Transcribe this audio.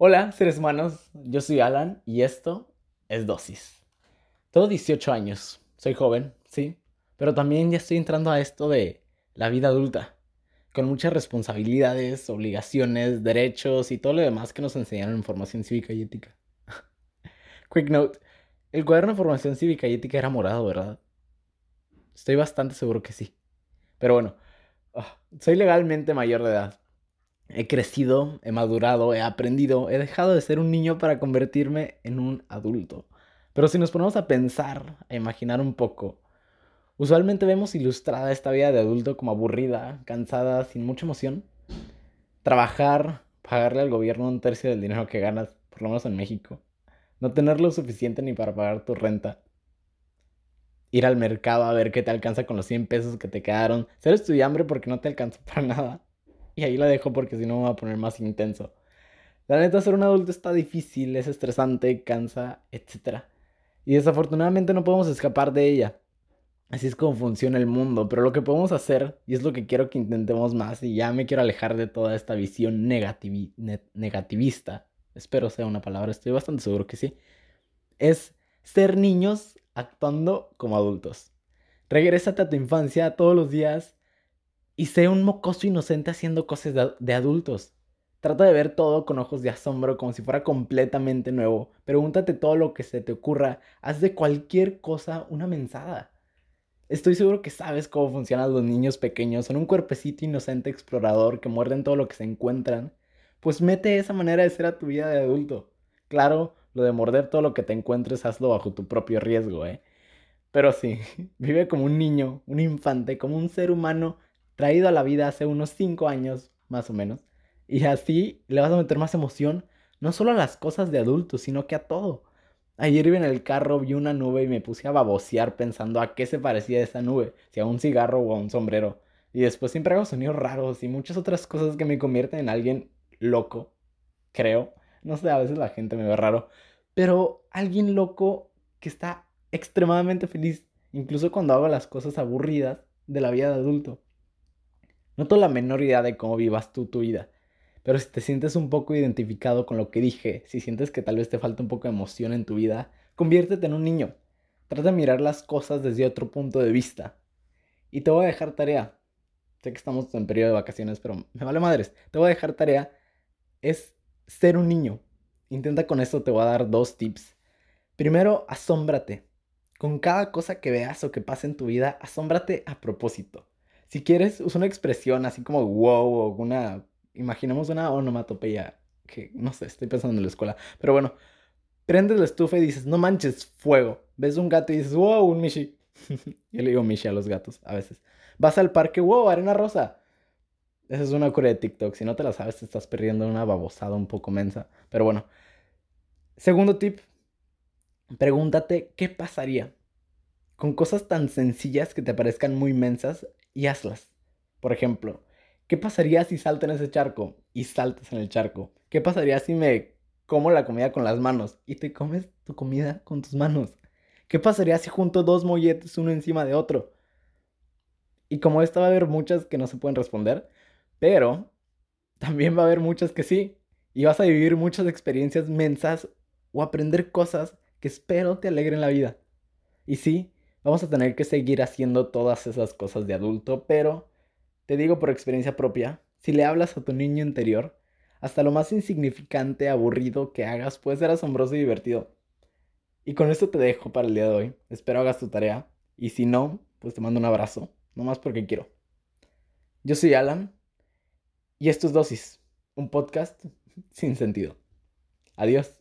Hola, seres humanos. Yo soy Alan y esto es Dosis. Tengo 18 años. Soy joven, sí. Pero también ya estoy entrando a esto de la vida adulta. Con muchas responsabilidades, obligaciones, derechos y todo lo demás que nos enseñaron en formación cívica y ética. Quick note. El cuaderno de formación cívica y ética era morado, ¿verdad? Estoy bastante seguro que sí. Pero bueno, ah, soy legalmente mayor de edad He crecido, he madurado, he aprendido, he dejado de ser un niño para convertirme en un adulto. Pero si nos ponemos a pensar, a imaginar un poco, usualmente vemos ilustrada esta vida de adulto como aburrida, cansada, sin mucha emoción. Trabajar, pagarle al gobierno un tercio del dinero que ganas, por lo menos en México. No tener lo suficiente ni para pagar tu renta. Ir al mercado a ver qué te alcanza con los 100 pesos que te quedaron. Ser estudiambre porque no te alcanza para nada y ahí la dejo porque si no me va a poner más intenso. La neta, ser un adulto está difícil, es estresante, cansa, etc. Y desafortunadamente no podemos escapar de ella. Así es como funciona el mundo, pero lo que podemos hacer, y es lo que quiero que intentemos más, y ya me quiero alejar de toda esta visión negativista, espero sea una palabra, estoy bastante seguro que sí, es ser niños actuando como adultos. Regrésate a tu infancia todos los días y sé un mocoso inocente haciendo cosas de, adultos. Trata de ver todo con ojos de asombro como si fuera completamente nuevo. Pregúntate todo lo que se te ocurra. Haz de cualquier cosa una mensada. Estoy seguro que sabes cómo funcionan los niños pequeños. Son un cuerpecito inocente explorador que muerden todo lo que se encuentran. Pues mete esa manera de ser a tu vida de adulto. Claro, lo de morder todo lo que te encuentres, hazlo bajo tu propio riesgo, ¿eh? Pero sí, vive como un niño, un infante, como un ser humano traído a la vida hace unos 5 años, más o menos. Y así le vas a meter más emoción, no solo a las cosas de adultos, sino que a todo. Ayer iba en el carro, vi una nube y me puse a babosear pensando a qué se parecía esa nube, si a un cigarro o a un sombrero. Y después siempre hago sonidos raros y muchas otras cosas que me convierten en alguien loco, creo. No sé, a veces la gente me ve raro. Pero alguien loco que está extremadamente feliz, incluso cuando hago las cosas aburridas de la vida de adulto. No tengo la menor idea de cómo vivas tú tu vida, pero si te sientes un poco identificado con lo que dije, si sientes que tal vez te falta un poco de emoción en tu vida, conviértete en un niño. Trata de mirar las cosas desde otro punto de vista. Y te voy a dejar tarea. Sé que estamos en periodo de vacaciones, pero me vale madres. Te voy a dejar tarea. Es ser un niño. Intenta con esto, te voy a dar dos tips. Primero, asómbrate. Con cada cosa que veas o que pase en tu vida, asómbrate a propósito. Si quieres, usa una expresión así como wow o una. Imaginemos una onomatopeya. Que no sé, estoy pensando en la escuela. Pero bueno, prendes la estufa y dices, no manches, fuego. Ves un gato y dices, wow, un Mishi. Yo le digo Mishi a los gatos a veces. Vas al parque, wow, arena rosa. Esa es una cura de TikTok. Si no te la sabes, te estás perdiendo una babosada un poco mensa. Pero bueno. Segundo tip. Pregúntate qué pasaría con cosas tan sencillas que te parezcan muy mensas y hazlas. Por ejemplo, ¿qué pasaría si salto en ese charco y saltas en el charco? ¿Qué pasaría si me como la comida con las manos y te comes tu comida con tus manos? ¿Qué pasaría si junto dos molletes uno encima de otro? Y como esta va a haber muchas que no se pueden responder, pero también va a haber muchas que sí. Y vas a vivir muchas experiencias mensas o aprender cosas que espero te alegren la vida. Y sí, Vamos a tener que seguir haciendo todas esas cosas de adulto, pero te digo por experiencia propia, si le hablas a tu niño interior, hasta lo más insignificante, aburrido que hagas puede ser asombroso y divertido. Y con esto te dejo para el día de hoy. Espero hagas tu tarea. Y si no, pues te mando un abrazo. No más porque quiero. Yo soy Alan. Y esto es Dosis. Un podcast sin sentido. Adiós.